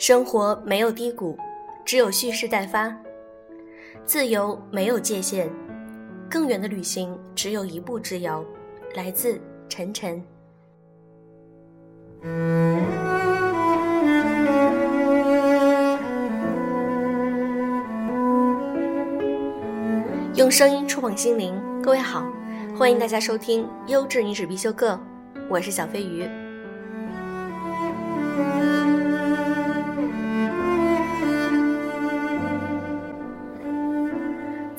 生活没有低谷，只有蓄势待发；自由没有界限，更远的旅行只有一步之遥。来自晨晨。用声音触碰心灵，各位好，欢迎大家收听《优质女子必修课》，我是小飞鱼。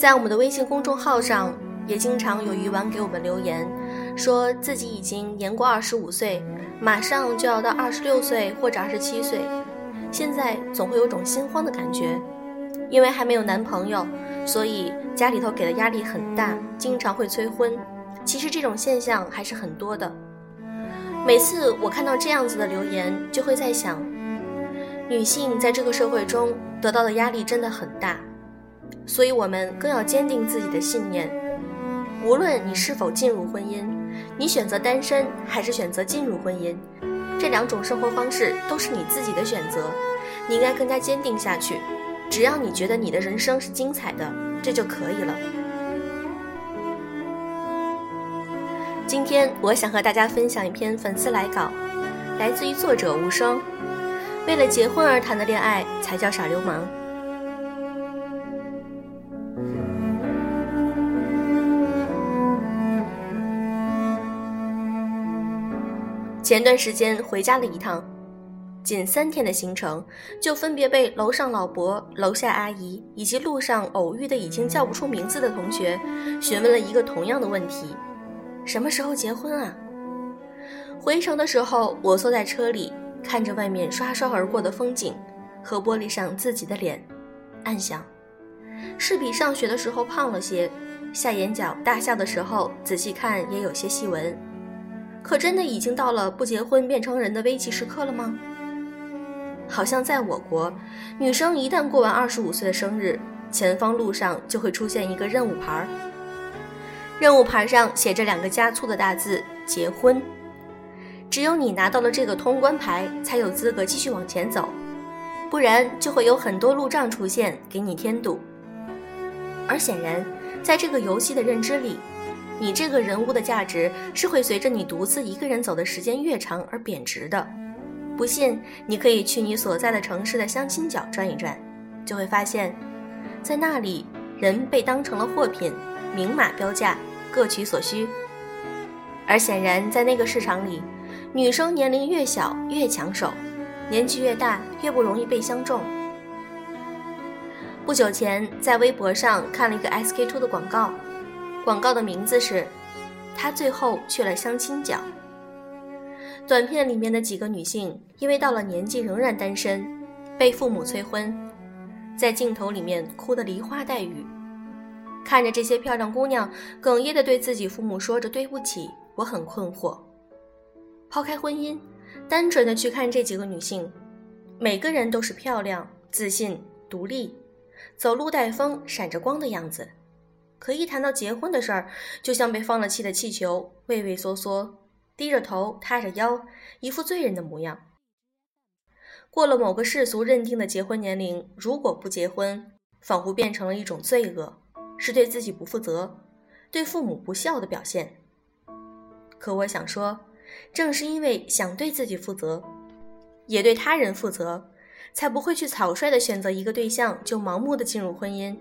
在我们的微信公众号上，也经常有鱼丸给我们留言，说自己已经年过二十五岁，马上就要到二十六岁或者二十七岁，现在总会有种心慌的感觉，因为还没有男朋友，所以家里头给的压力很大，经常会催婚。其实这种现象还是很多的。每次我看到这样子的留言，就会在想，女性在这个社会中得到的压力真的很大。所以，我们更要坚定自己的信念。无论你是否进入婚姻，你选择单身还是选择进入婚姻，这两种生活方式都是你自己的选择。你应该更加坚定下去。只要你觉得你的人生是精彩的，这就可以了。今天，我想和大家分享一篇粉丝来稿，来自于作者无声。为了结婚而谈的恋爱，才叫耍流氓。前段时间回家了一趟，仅三天的行程，就分别被楼上老伯、楼下阿姨以及路上偶遇的已经叫不出名字的同学询问了一个同样的问题：什么时候结婚啊？回城的时候，我坐在车里，看着外面刷刷而过的风景和玻璃上自己的脸，暗想：是比上学的时候胖了些，下眼角大笑的时候仔细看也有些细纹。可真的已经到了不结婚变成人的危急时刻了吗？好像在我国，女生一旦过完二十五岁的生日，前方路上就会出现一个任务牌儿，任务牌上写着两个加粗的大字“结婚”。只有你拿到了这个通关牌，才有资格继续往前走，不然就会有很多路障出现给你添堵。而显然，在这个游戏的认知里。你这个人物的价值是会随着你独自一个人走的时间越长而贬值的。不信，你可以去你所在的城市的相亲角转一转，就会发现，在那里人被当成了货品，明码标价，各取所需。而显然，在那个市场里，女生年龄越小越抢手，年纪越大越不容易被相中。不久前，在微博上看了一个 SK two 的广告。广告的名字是“他最后去了相亲角”。短片里面的几个女性因为到了年纪仍然单身，被父母催婚，在镜头里面哭得梨花带雨。看着这些漂亮姑娘哽咽地对自己父母说着对不起，我很困惑。抛开婚姻，单纯的去看这几个女性，每个人都是漂亮、自信、独立，走路带风、闪着光的样子。可一谈到结婚的事儿，就像被放了气的气球，畏畏缩缩，低着头，塌着腰，一副罪人的模样。过了某个世俗认定的结婚年龄，如果不结婚，仿佛变成了一种罪恶，是对自己不负责、对父母不孝的表现。可我想说，正是因为想对自己负责，也对他人负责，才不会去草率的选择一个对象就盲目的进入婚姻。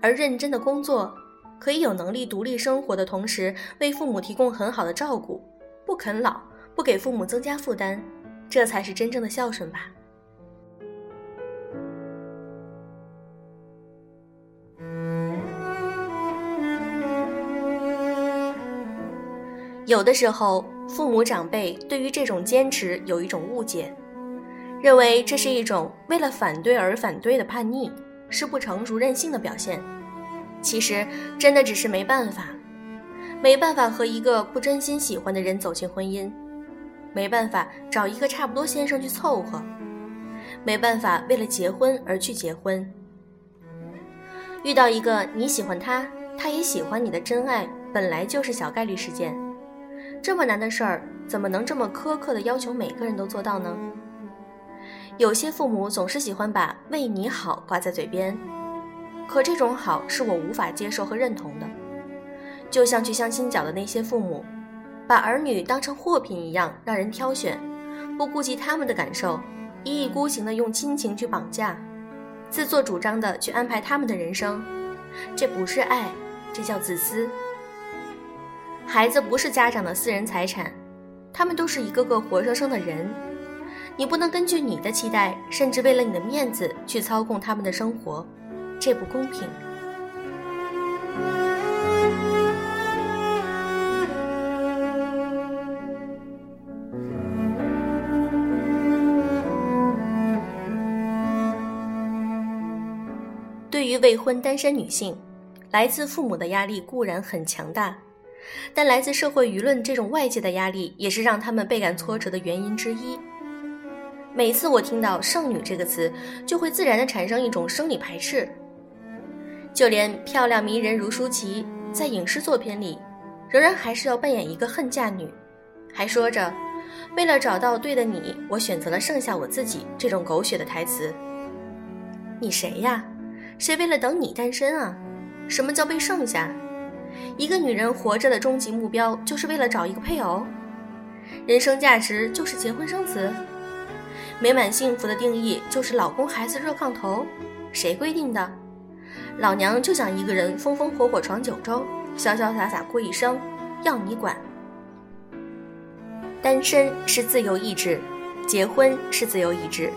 而认真的工作，可以有能力独立生活的同时，为父母提供很好的照顾，不啃老，不给父母增加负担，这才是真正的孝顺吧。有的时候，父母长辈对于这种坚持有一种误解，认为这是一种为了反对而反对的叛逆。是不成熟任性的表现，其实真的只是没办法，没办法和一个不真心喜欢的人走进婚姻，没办法找一个差不多先生去凑合，没办法为了结婚而去结婚。遇到一个你喜欢他，他也喜欢你的真爱，本来就是小概率事件，这么难的事儿，怎么能这么苛刻的要求每个人都做到呢？有些父母总是喜欢把“为你好”挂在嘴边，可这种好是我无法接受和认同的。就像去相亲角的那些父母，把儿女当成货品一样让人挑选，不顾及他们的感受，一意孤行的用亲情去绑架，自作主张的去安排他们的人生，这不是爱，这叫自私。孩子不是家长的私人财产，他们都是一个个活生生的人，你不能根据你的期待，甚至为了你的面子去操控他们的生活，这不公平。对于未婚单身女性，来自父母的压力固然很强大，但来自社会舆论这种外界的压力也是让他们倍感挫折的原因之一。每次我听到“剩女”这个词，就会自然的产生一种生理排斥。就连漂亮迷人如舒淇，在影视作品里，仍然还是要扮演一个恨嫁女，还说着“为了找到对的你，我选择了剩下我自己”这种狗血的台词。你谁呀？谁为了等你单身啊？什么叫被剩下？一个女人活着的终极目标就是为了找一个配偶，人生价值就是结婚生子，美满幸福的定义就是老公孩子热炕头，谁规定的？老娘就想一个人风风火火闯九州，潇潇洒洒过一生，要你管？单身是自由意志，结婚是自由意志，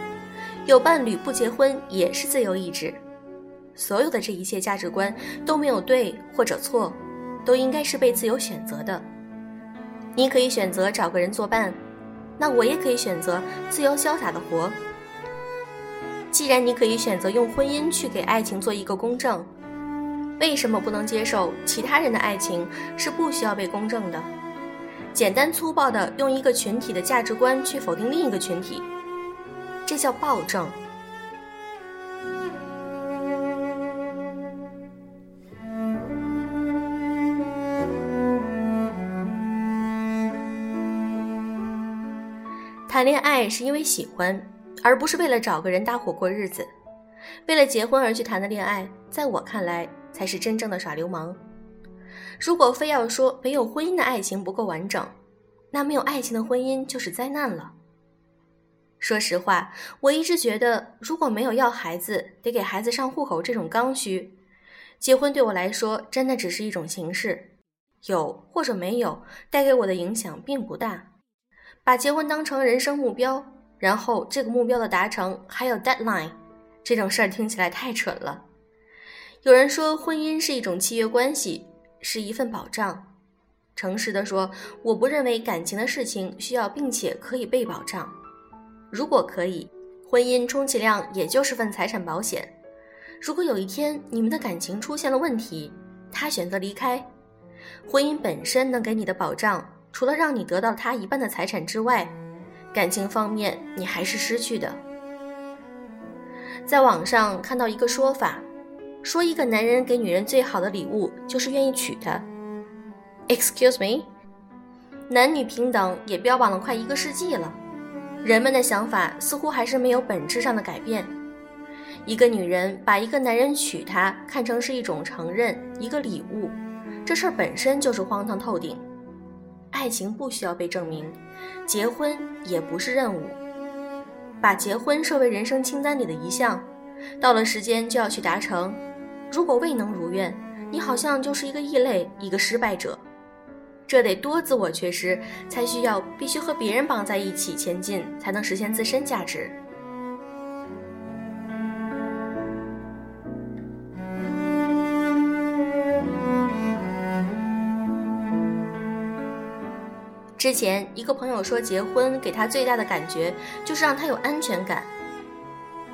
有伴侣不结婚也是自由意志。所有的这一切价值观都没有对或者错，都应该是被自由选择的。你可以选择找个人作伴，那我也可以选择自由潇洒的活。既然你可以选择用婚姻去给爱情做一个公证，为什么不能接受其他人的爱情是不需要被公证的？简单粗暴的用一个群体的价值观去否定另一个群体，这叫暴政。谈恋爱是因为喜欢，而不是为了找个人搭伙过日子。为了结婚而去谈的恋爱，在我看来才是真正的耍流氓。如果非要说没有婚姻的爱情不够完整，那没有爱情的婚姻就是灾难了。说实话，我一直觉得，如果没有要孩子得给孩子上户口这种刚需，结婚对我来说真的只是一种形式，有或者没有带给我的影响并不大。把结婚当成人生目标，然后这个目标的达成还有 deadline，这种事儿听起来太蠢了。有人说婚姻是一种契约关系，是一份保障。诚实的说，我不认为感情的事情需要并且可以被保障。如果可以，婚姻充其量也就是份财产保险。如果有一天你们的感情出现了问题，他选择离开，婚姻本身能给你的保障。除了让你得到他一半的财产之外，感情方面你还是失去的。在网上看到一个说法，说一个男人给女人最好的礼物就是愿意娶她。Excuse me，男女平等也标榜了快一个世纪了，人们的想法似乎还是没有本质上的改变。一个女人把一个男人娶她看成是一种承认，一个礼物，这事儿本身就是荒唐透顶。爱情不需要被证明，结婚也不是任务。把结婚设为人生清单里的一项，到了时间就要去达成。如果未能如愿，你好像就是一个异类，一个失败者。这得多自我缺失，才需要必须和别人绑在一起前进，才能实现自身价值。之前一个朋友说，结婚给他最大的感觉就是让他有安全感。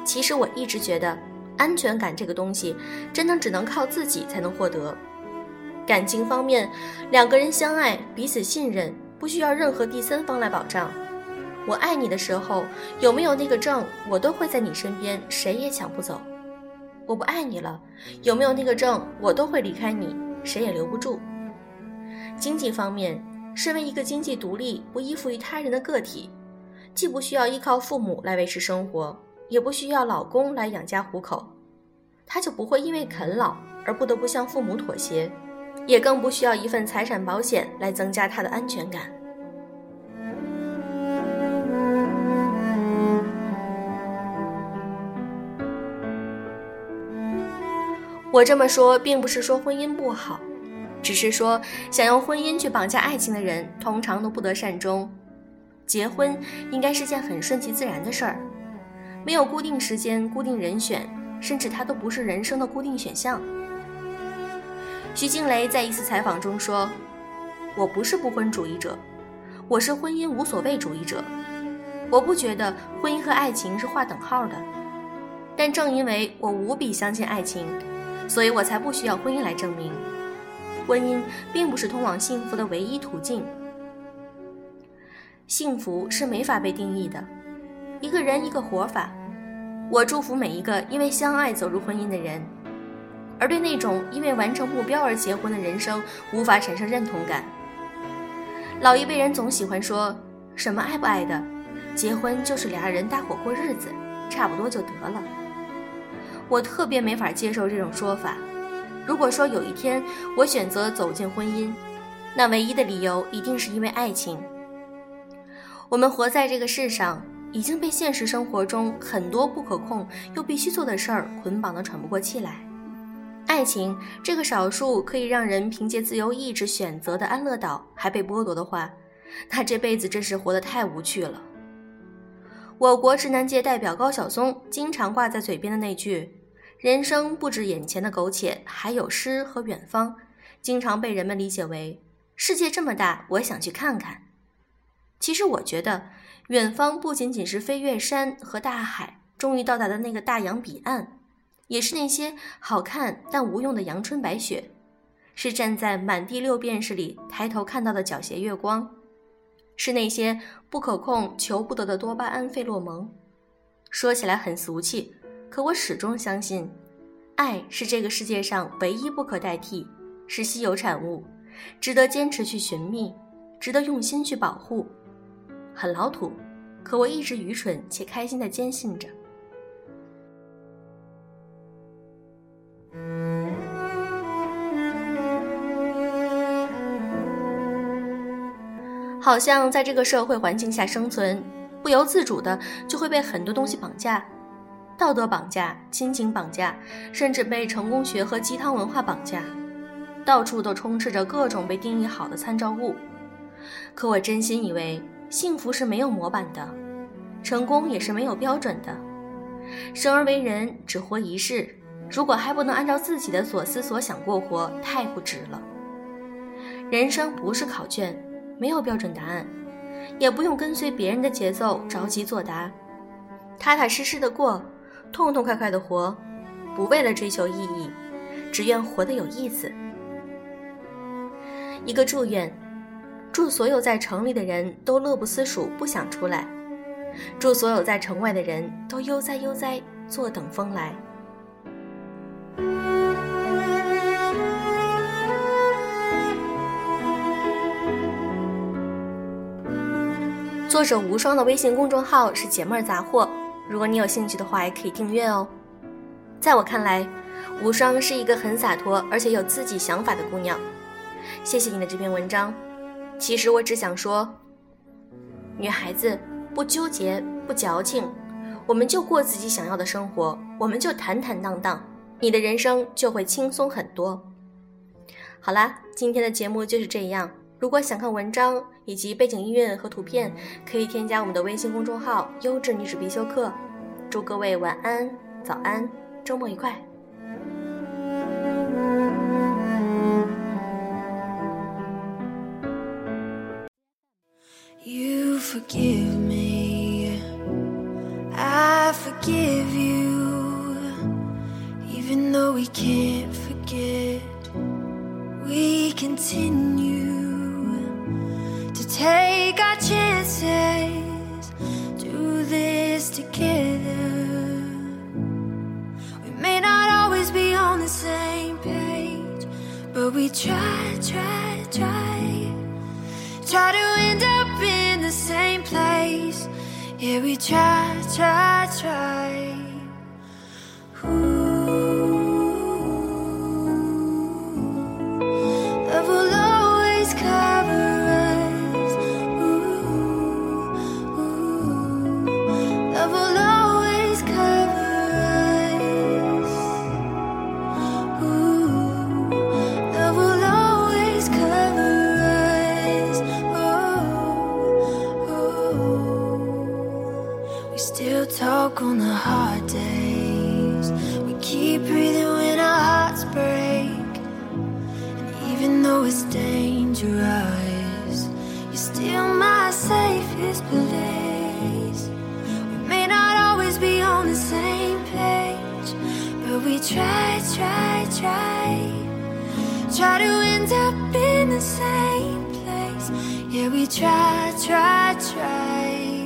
其实我一直觉得，安全感这个东西，真的只能靠自己才能获得。感情方面，两个人相爱，彼此信任，不需要任何第三方来保障。我爱你的时候，有没有那个证，我都会在你身边，谁也抢不走。我不爱你了，有没有那个证，我都会离开你，谁也留不住。经济方面。身为一个经济独立、不依附于他人的个体，既不需要依靠父母来维持生活，也不需要老公来养家糊口，她就不会因为啃老而不得不向父母妥协，也更不需要一份财产保险来增加她的安全感。我这么说，并不是说婚姻不好，只是说想用婚姻去绑架爱情的人，通常都不得善终。结婚应该是件很顺其自然的事儿，没有固定时间、固定人选，甚至它都不是人生的固定选项。徐静蕾在一次采访中说：“我不是不婚主义者，我是婚姻无所谓主义者。我不觉得婚姻和爱情是划等号的，但正因为我无比相信爱情。”所以我才不需要婚姻来证明，婚姻并不是通往幸福的唯一途径。幸福是没法被定义的，一个人一个活法。我祝福每一个因为相爱走入婚姻的人，而对那种因为完成目标而结婚的人生无法产生认同感。老一辈人总喜欢说什么爱不爱的，结婚就是俩人搭伙过日子，差不多就得了。我特别没法接受这种说法。如果说有一天我选择走进婚姻，那唯一的理由一定是因为爱情。我们活在这个世上，已经被现实生活中很多不可控又必须做的事儿捆绑得喘不过气来。爱情这个少数可以让人凭借自由意志选择的安乐岛还被剥夺的话，那这辈子真是活得太无趣了。我国直男界代表高晓松经常挂在嘴边的那句。人生不止眼前的苟且，还有诗和远方，经常被人们理解为世界这么大，我想去看看。其实我觉得，远方不仅仅是飞越山和大海，终于到达的那个大洋彼岸，也是那些好看但无用的阳春白雪，是站在满地六便士里抬头看到的皎洁月光，是那些不可控求不得的多巴胺费洛蒙。说起来很俗气。可我始终相信，爱是这个世界上唯一不可代替，是稀有产物，值得坚持去寻觅，值得用心去保护。很老土，可我一直愚蠢且开心的坚信着。好像在这个社会环境下生存，不由自主的就会被很多东西绑架。道德绑架、亲情绑架，甚至被成功学和鸡汤文化绑架，到处都充斥着各种被定义好的参照物。可我真心以为，幸福是没有模板的，成功也是没有标准的。生而为人，只活一世，如果还不能按照自己的所思所想过活，太不值了。人生不是考卷，没有标准答案，也不用跟随别人的节奏着急作答，踏踏实实的过。痛痛快快的活，不为了追求意义，只愿活得有意思。一个祝愿，祝所有在城里的人都乐不思蜀，不想出来；祝所有在城外的人都悠哉悠哉，坐等风来。作者无双的微信公众号是“解闷杂货”。如果你有兴趣的话，也可以订阅哦。在我看来，无双是一个很洒脱而且有自己想法的姑娘。谢谢你的这篇文章。其实我只想说，女孩子不纠结不矫情，我们就过自己想要的生活，我们就坦坦荡荡，你的人生就会轻松很多。好啦，今天的节目就是这样。如果想看文章以及背景音乐和图片，可以添加我们的微信公众号“优质女子必修课”。祝各位晚安、早安，周末愉快。take try, try, try, try to end up in the same place. Yeah, we try, try, try. try, try, try, try to end up in the same place. Yeah, we try, try, try.